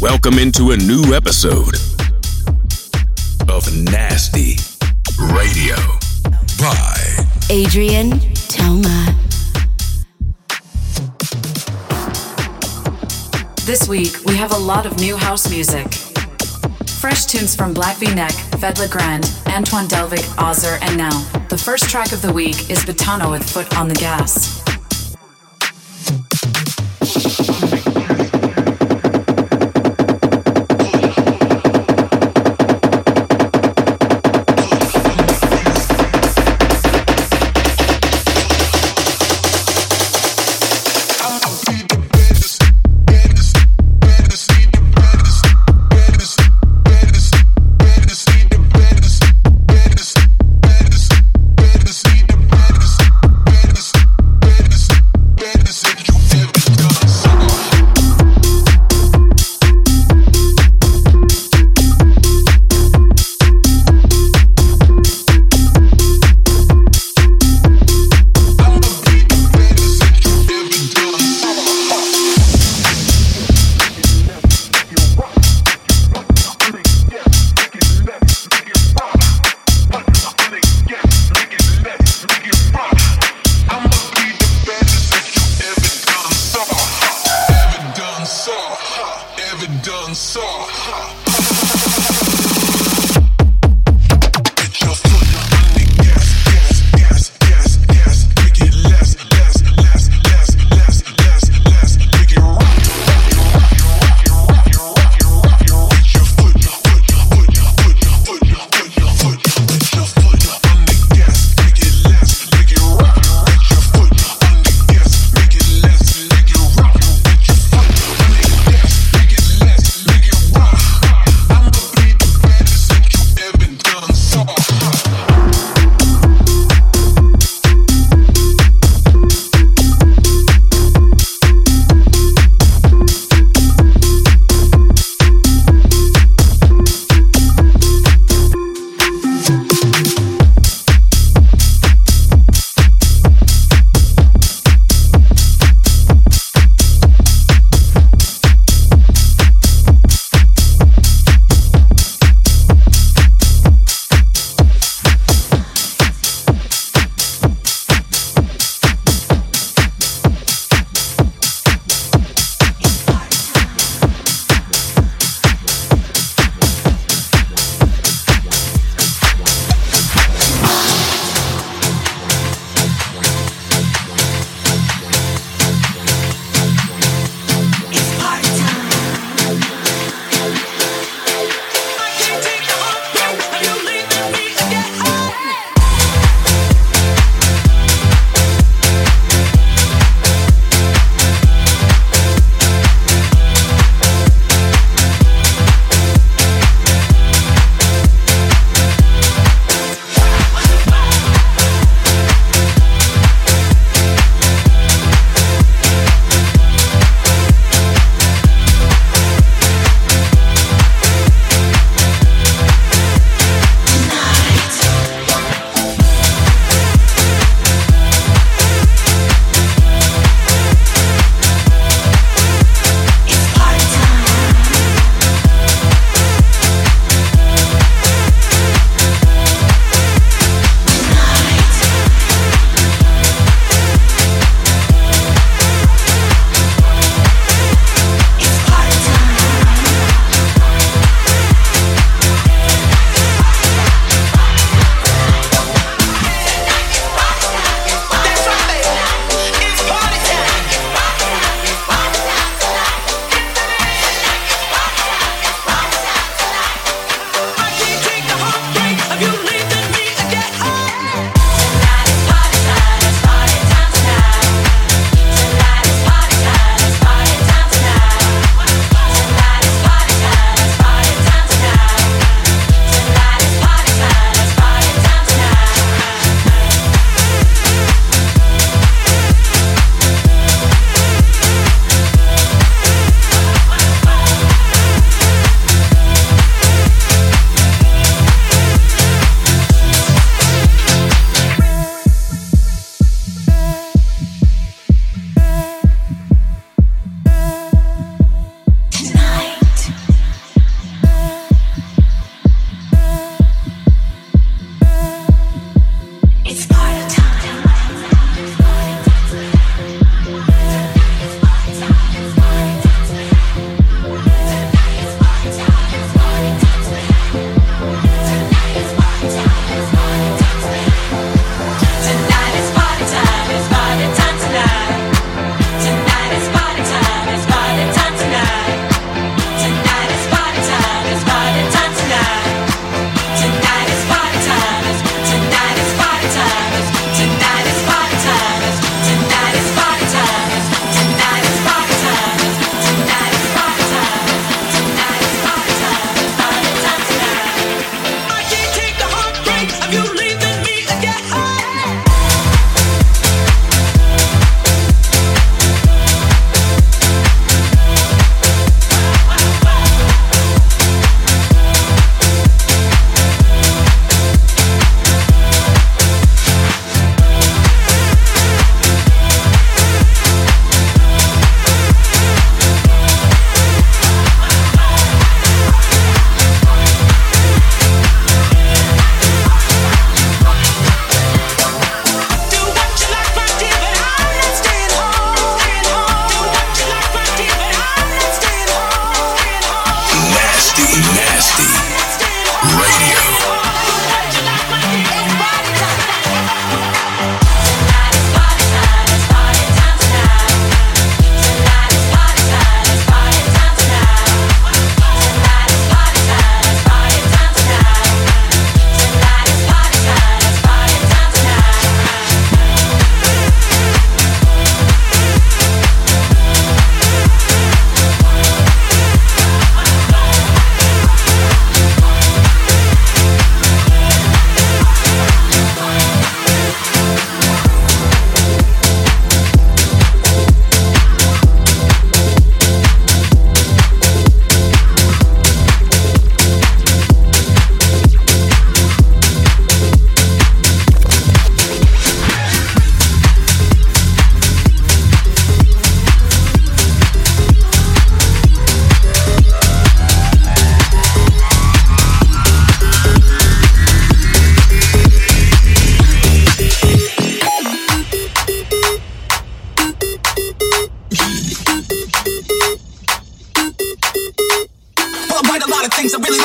Welcome into a new episode of Nasty Radio by Adrien Toma. This week, we have a lot of new house music. Fresh tunes from Black V Neck, Fed Legrand, Antoine Delvig, Ozzer, and now. The first track of the week is Betano with Foot on the Gas.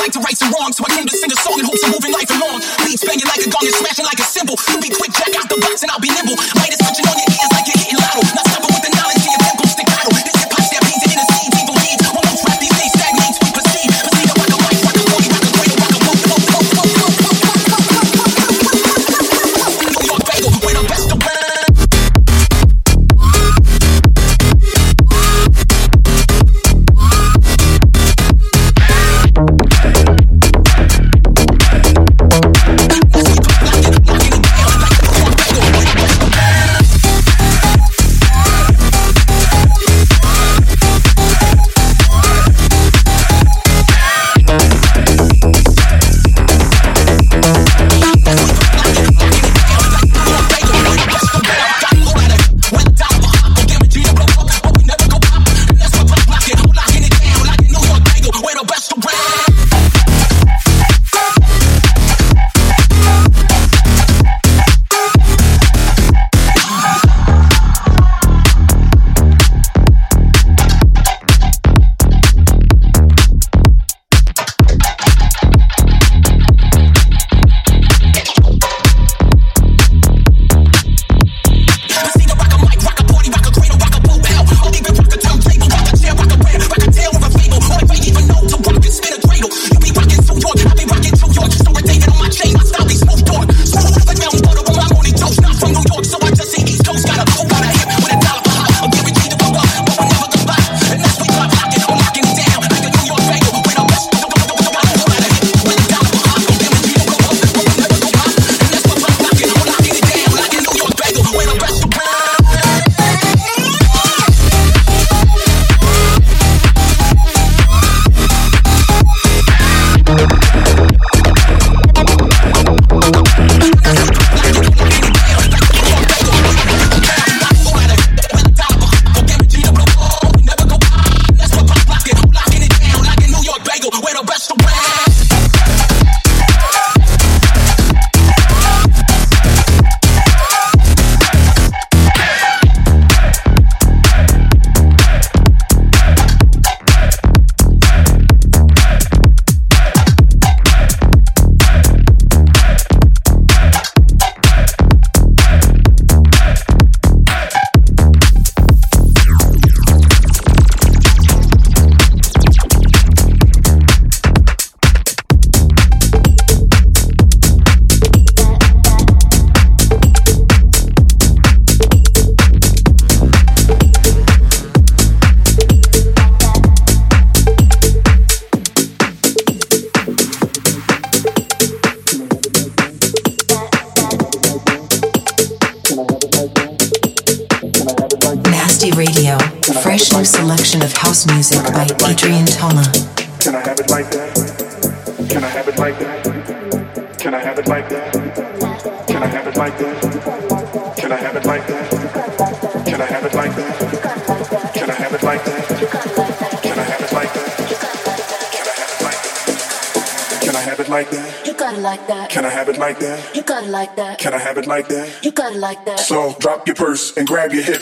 like to right some wrong, so I came to sing a song in hopes of moving life along. Beats banging like a gong and smashing like a cymbal. You be quick, jack out the box, and I'll be nimble. Light grab hit.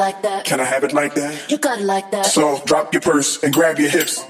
like that? Can I have it like that? You got it like that. So drop your purse and grab your hips.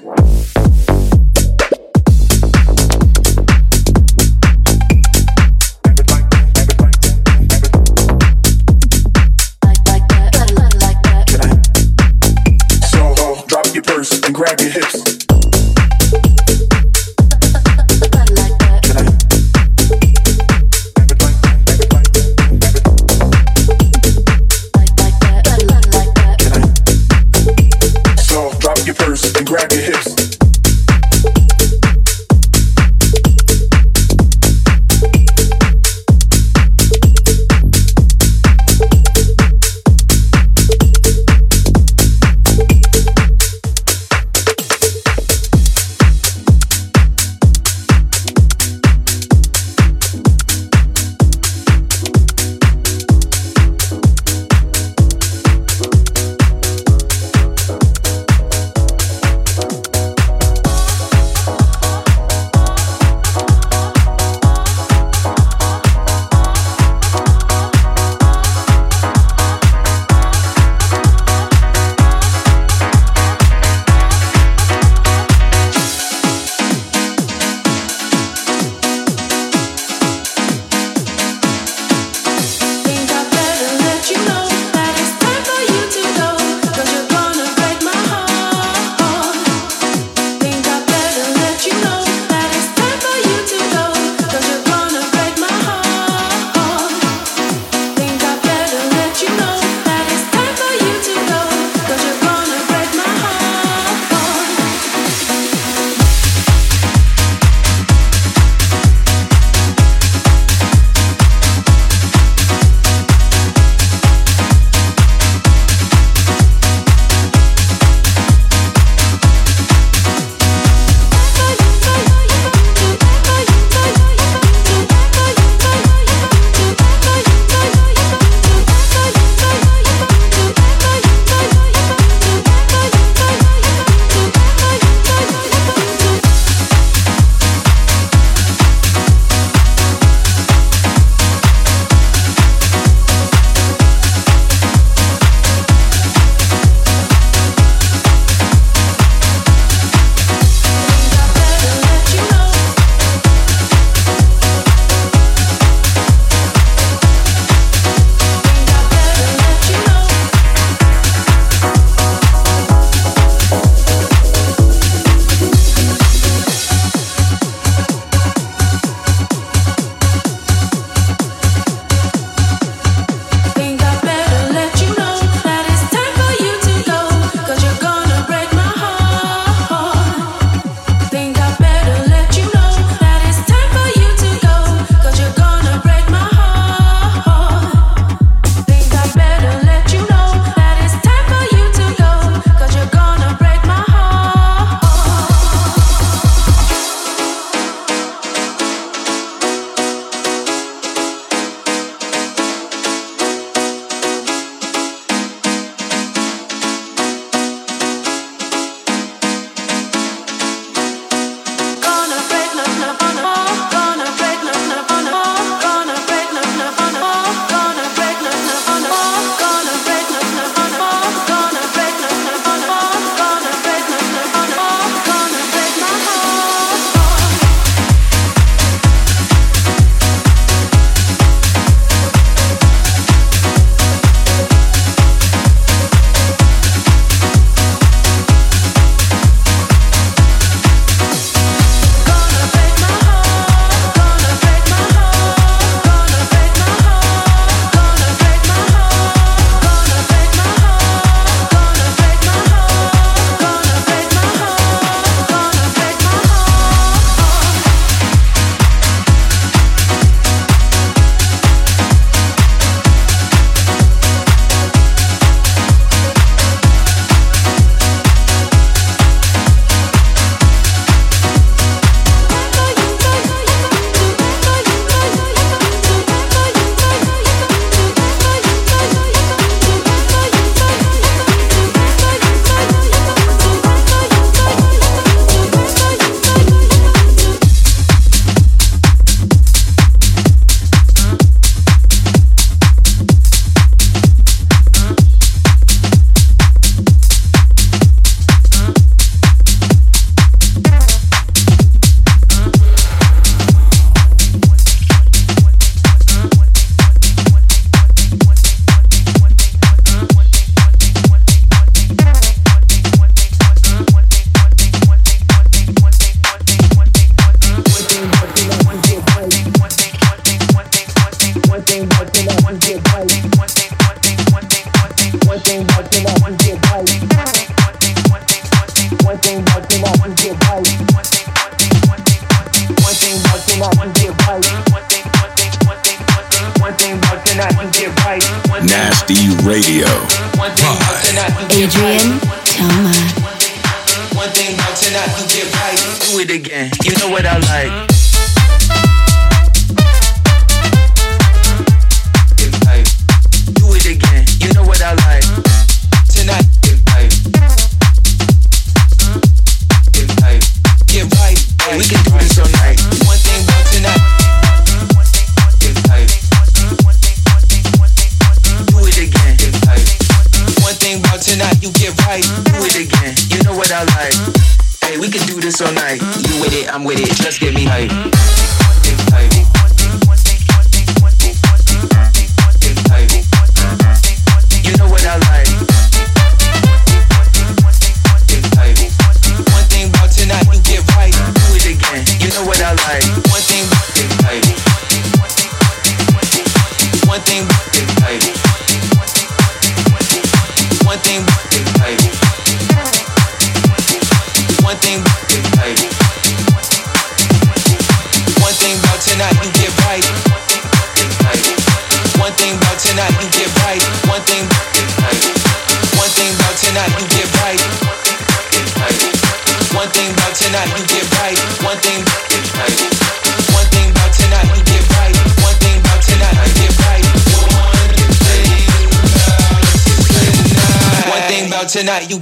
Tonight,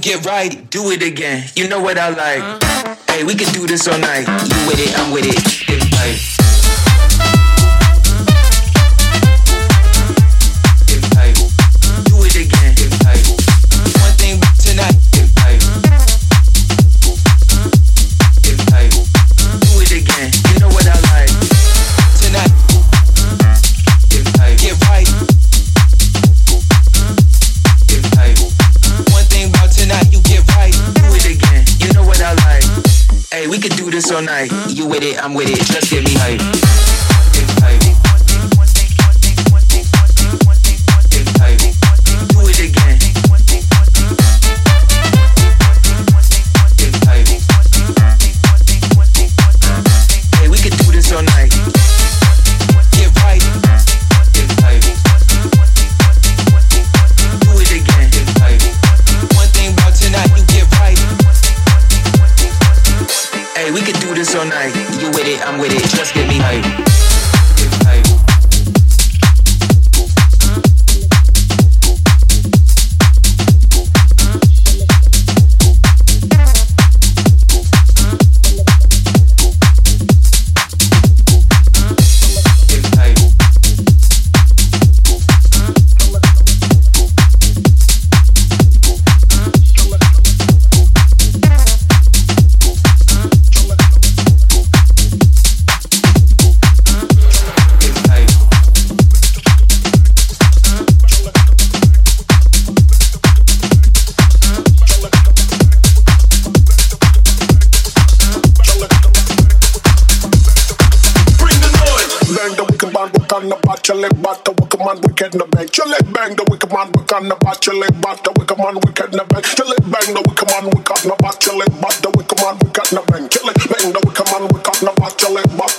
get right, do it again. You know what I like. Uh-huh. Hey, we can do this all night. You with it, I'm with it. Get right. bad, the wicked man, we got no bang. Kill it, bang, the wicked man, we got no bad, kill it, bad.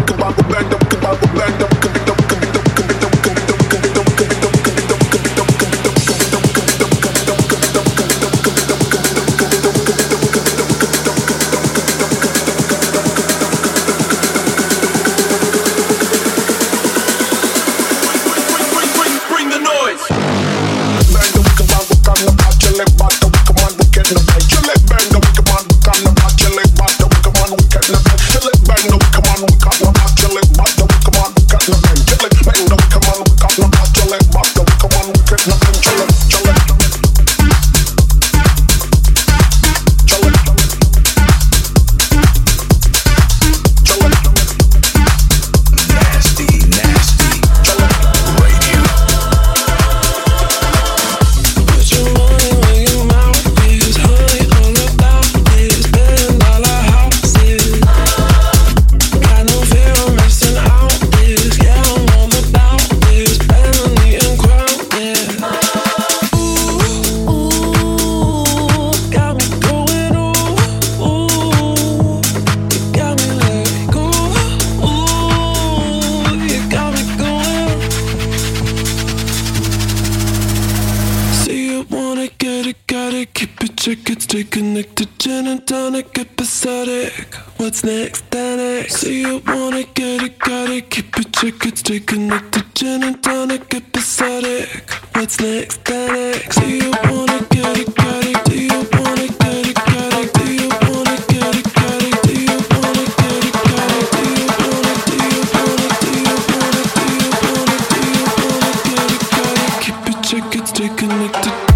to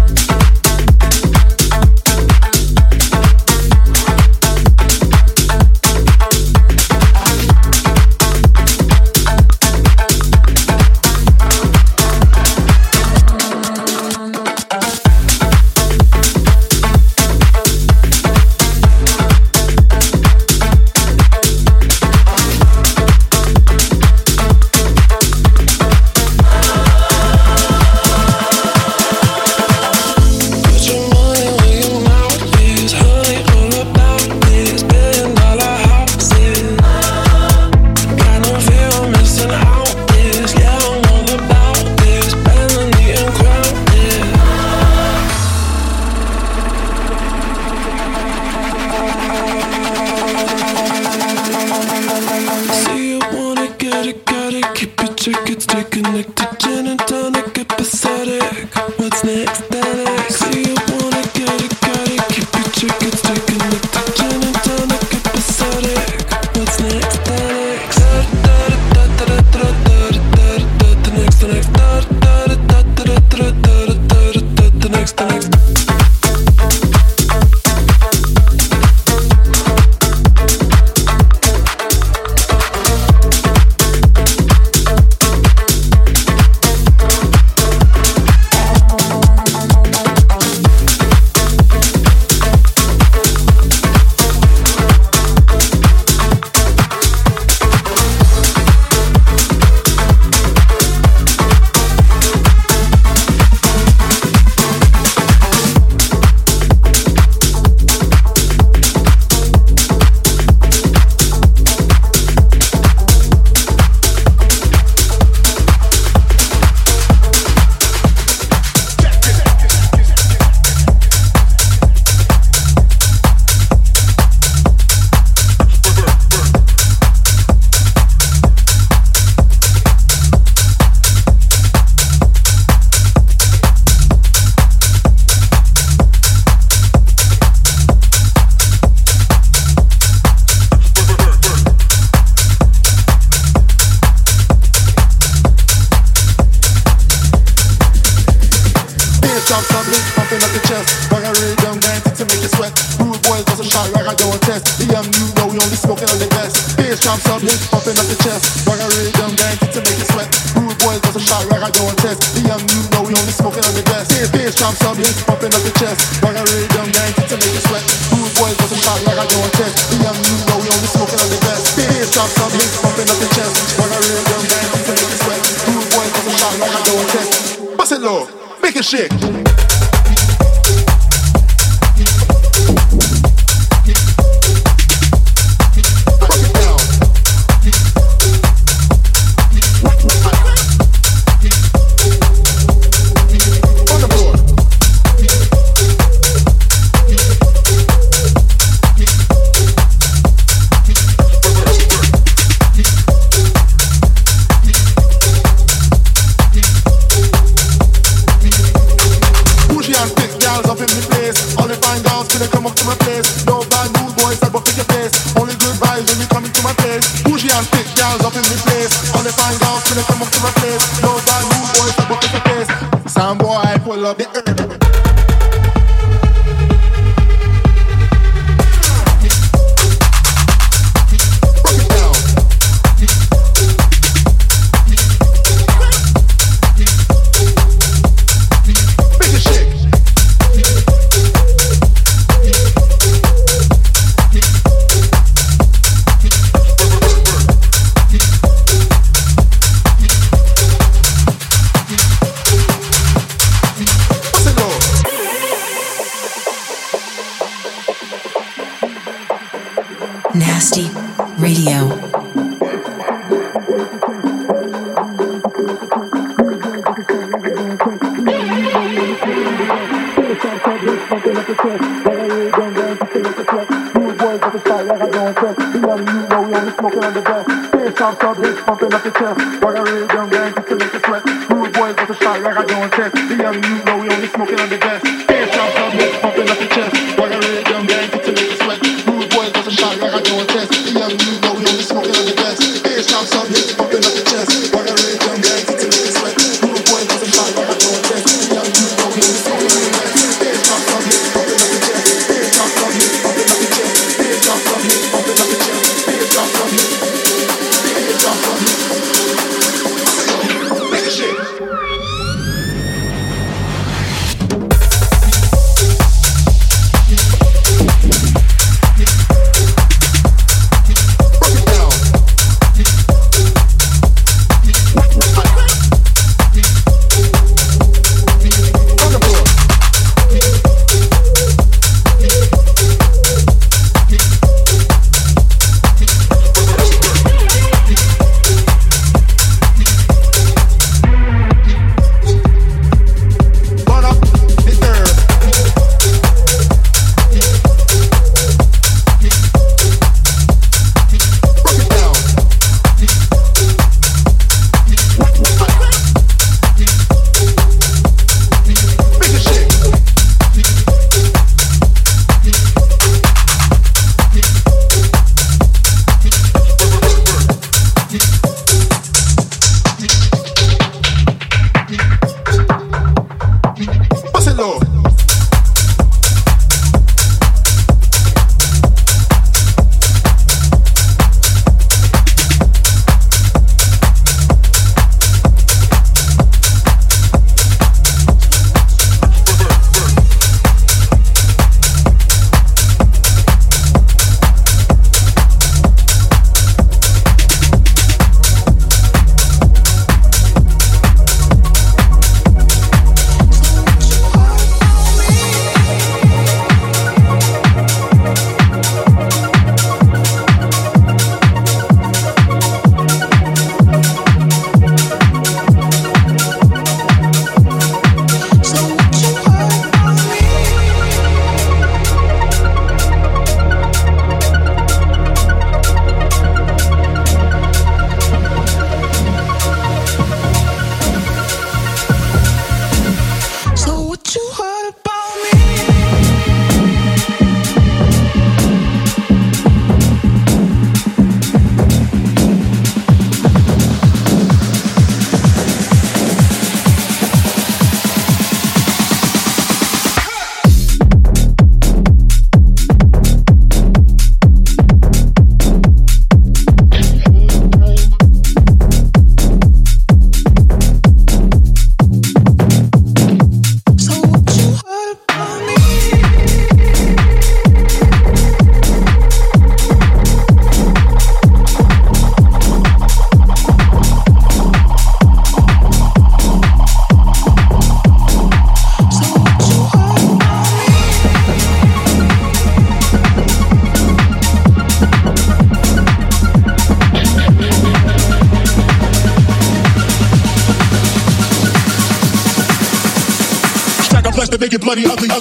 bloody, ugly,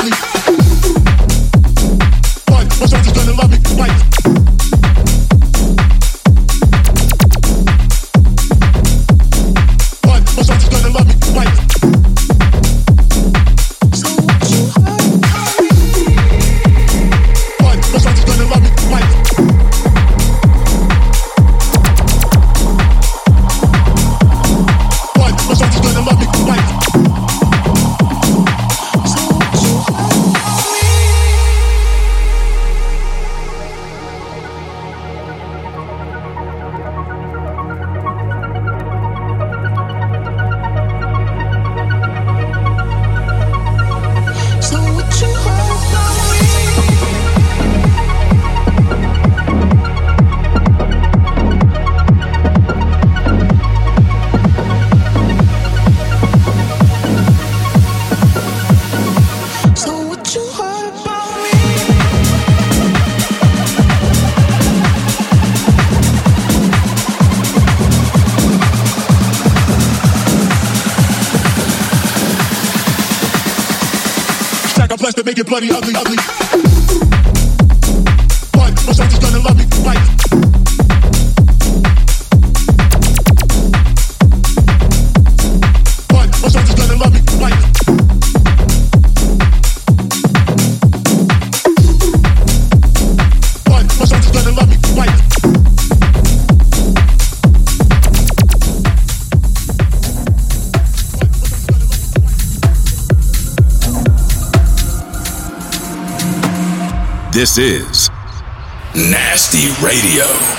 bloody, ugly, This is Nasty Radio.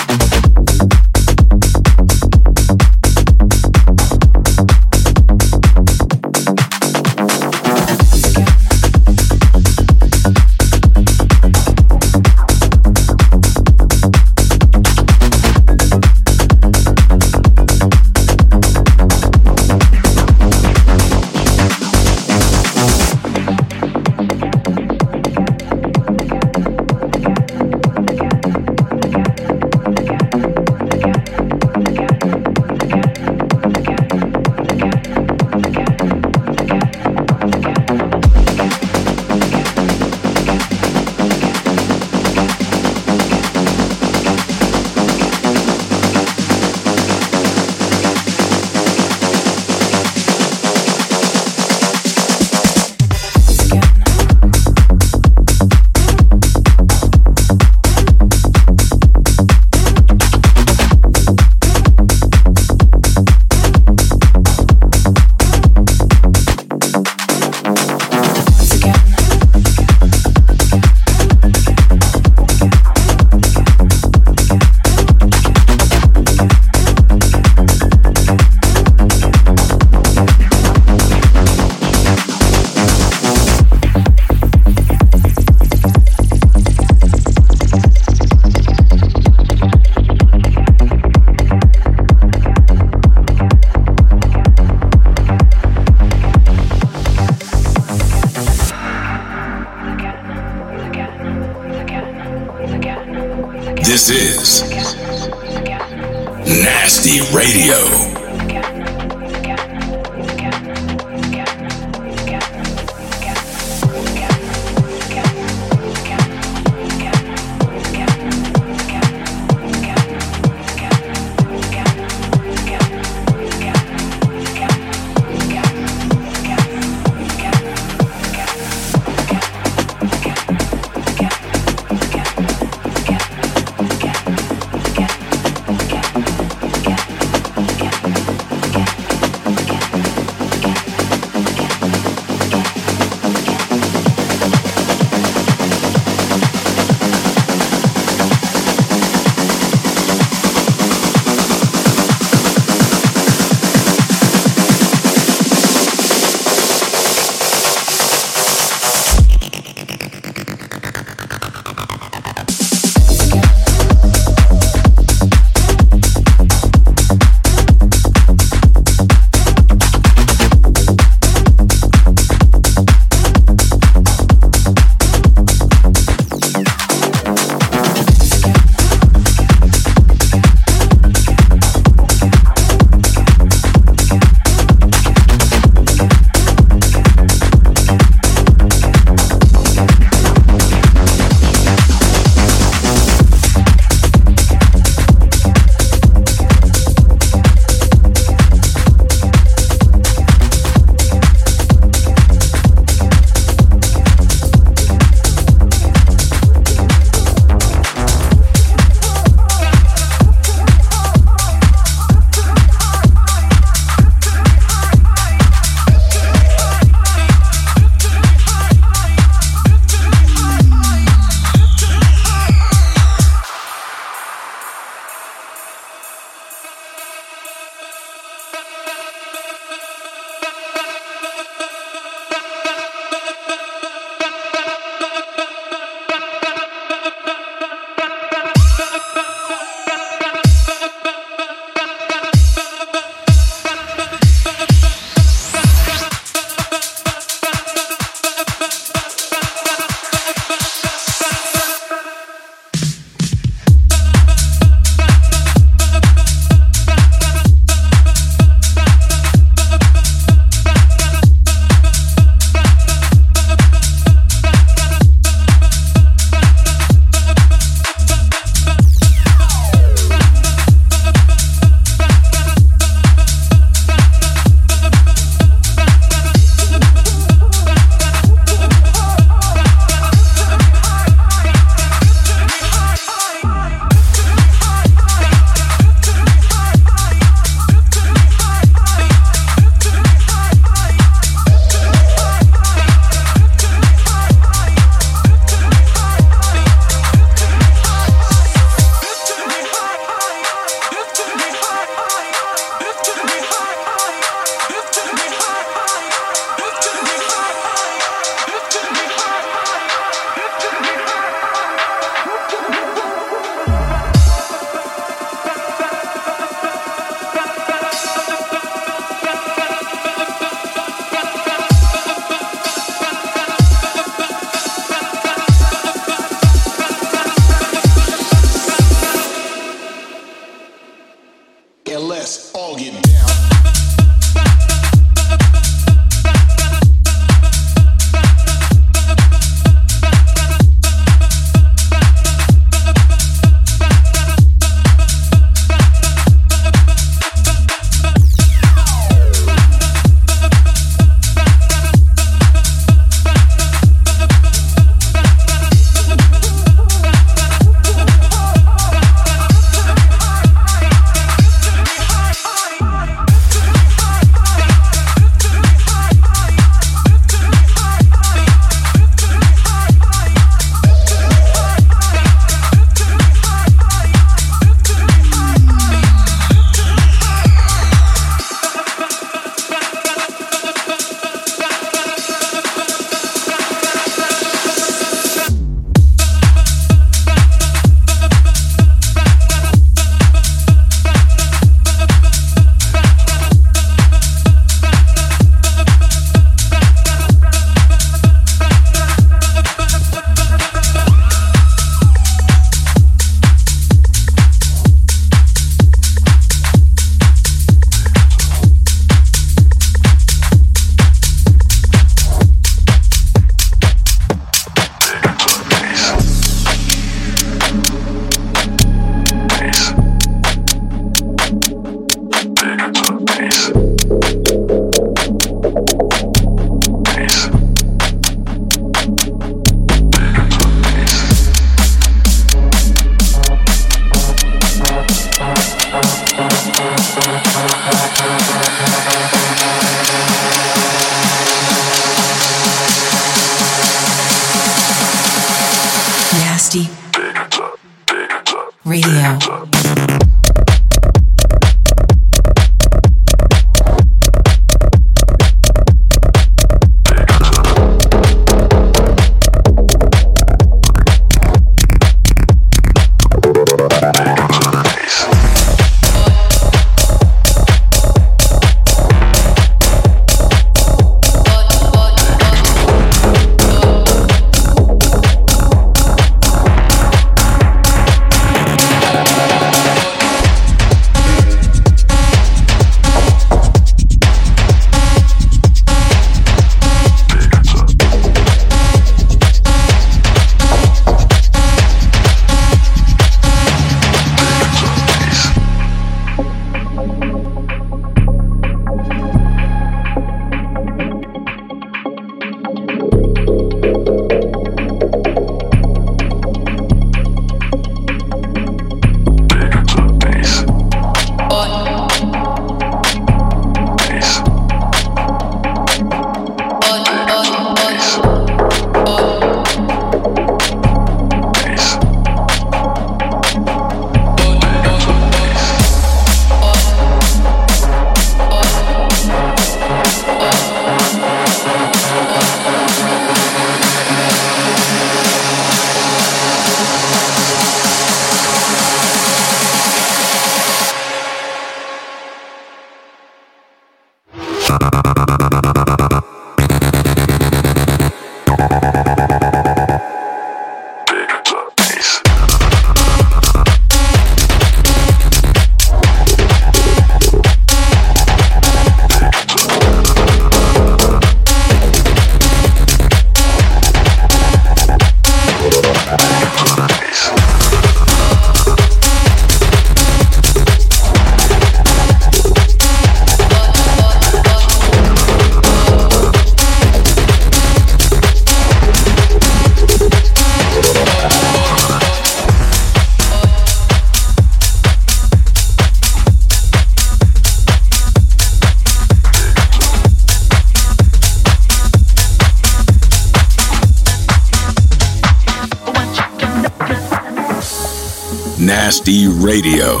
Radio.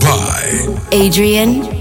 By Adrien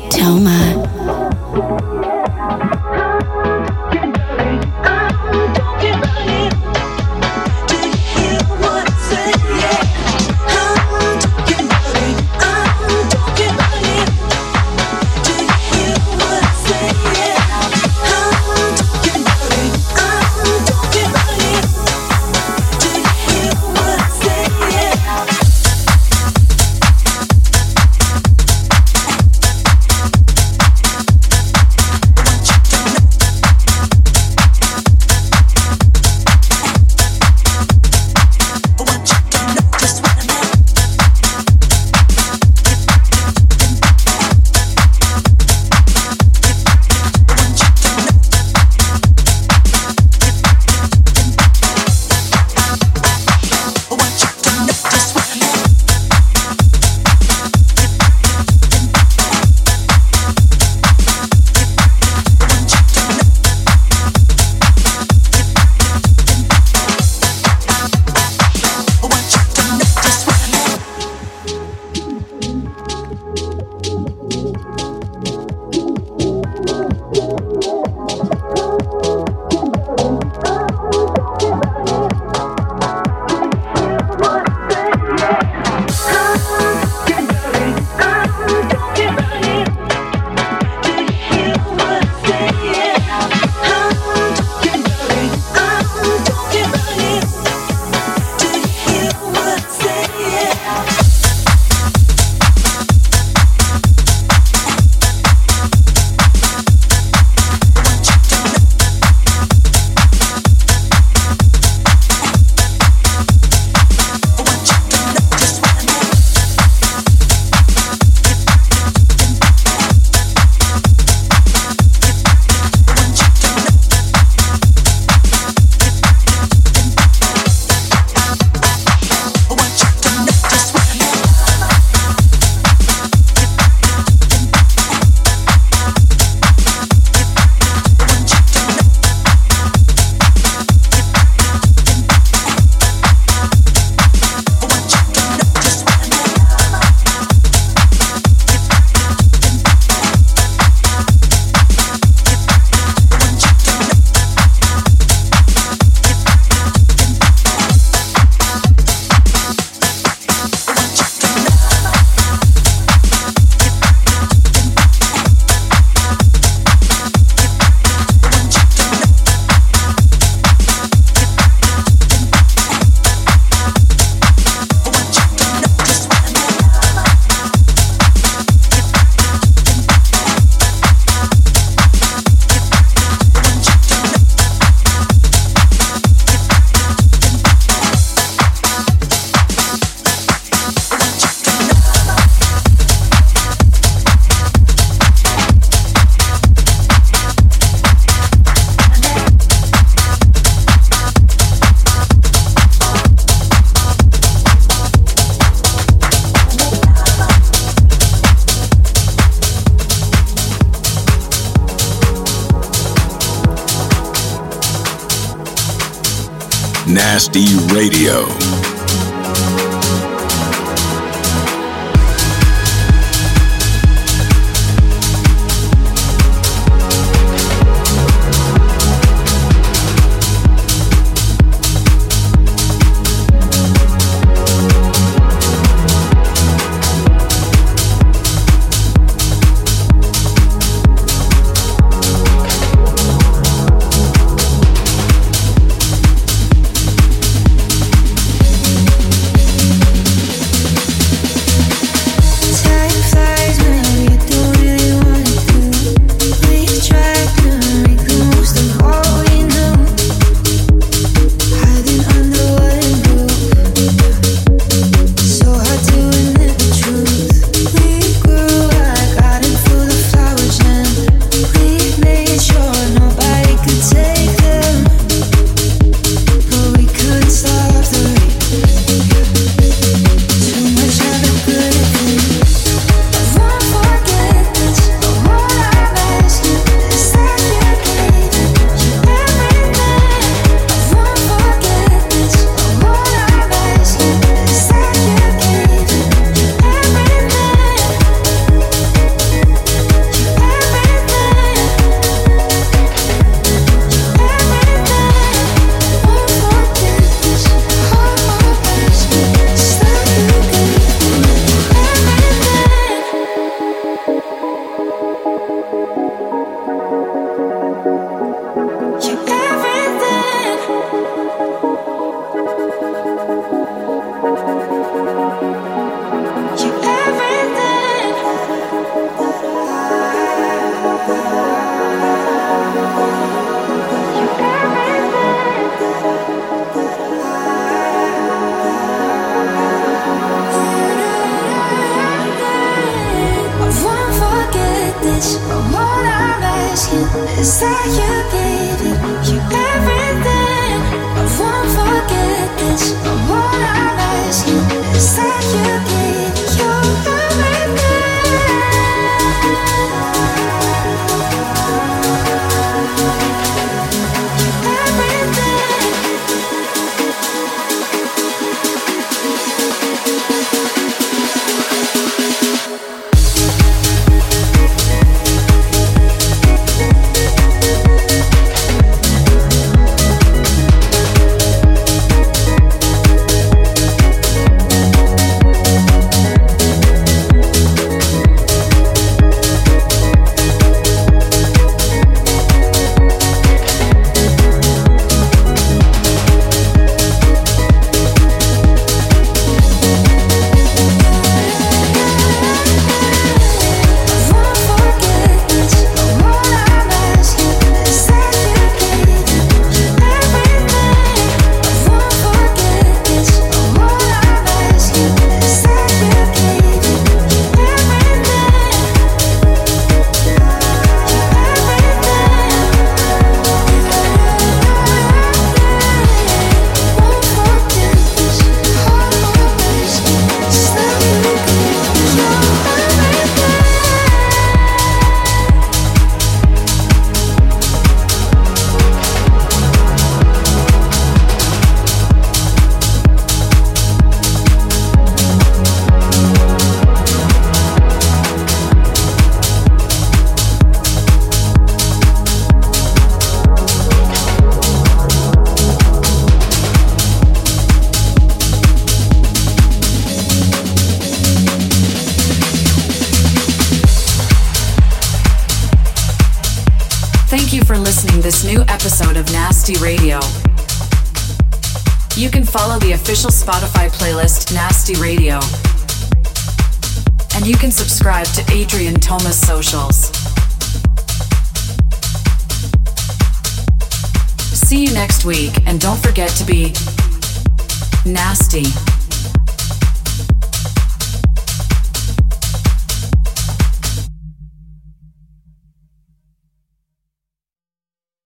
Nasty Radio.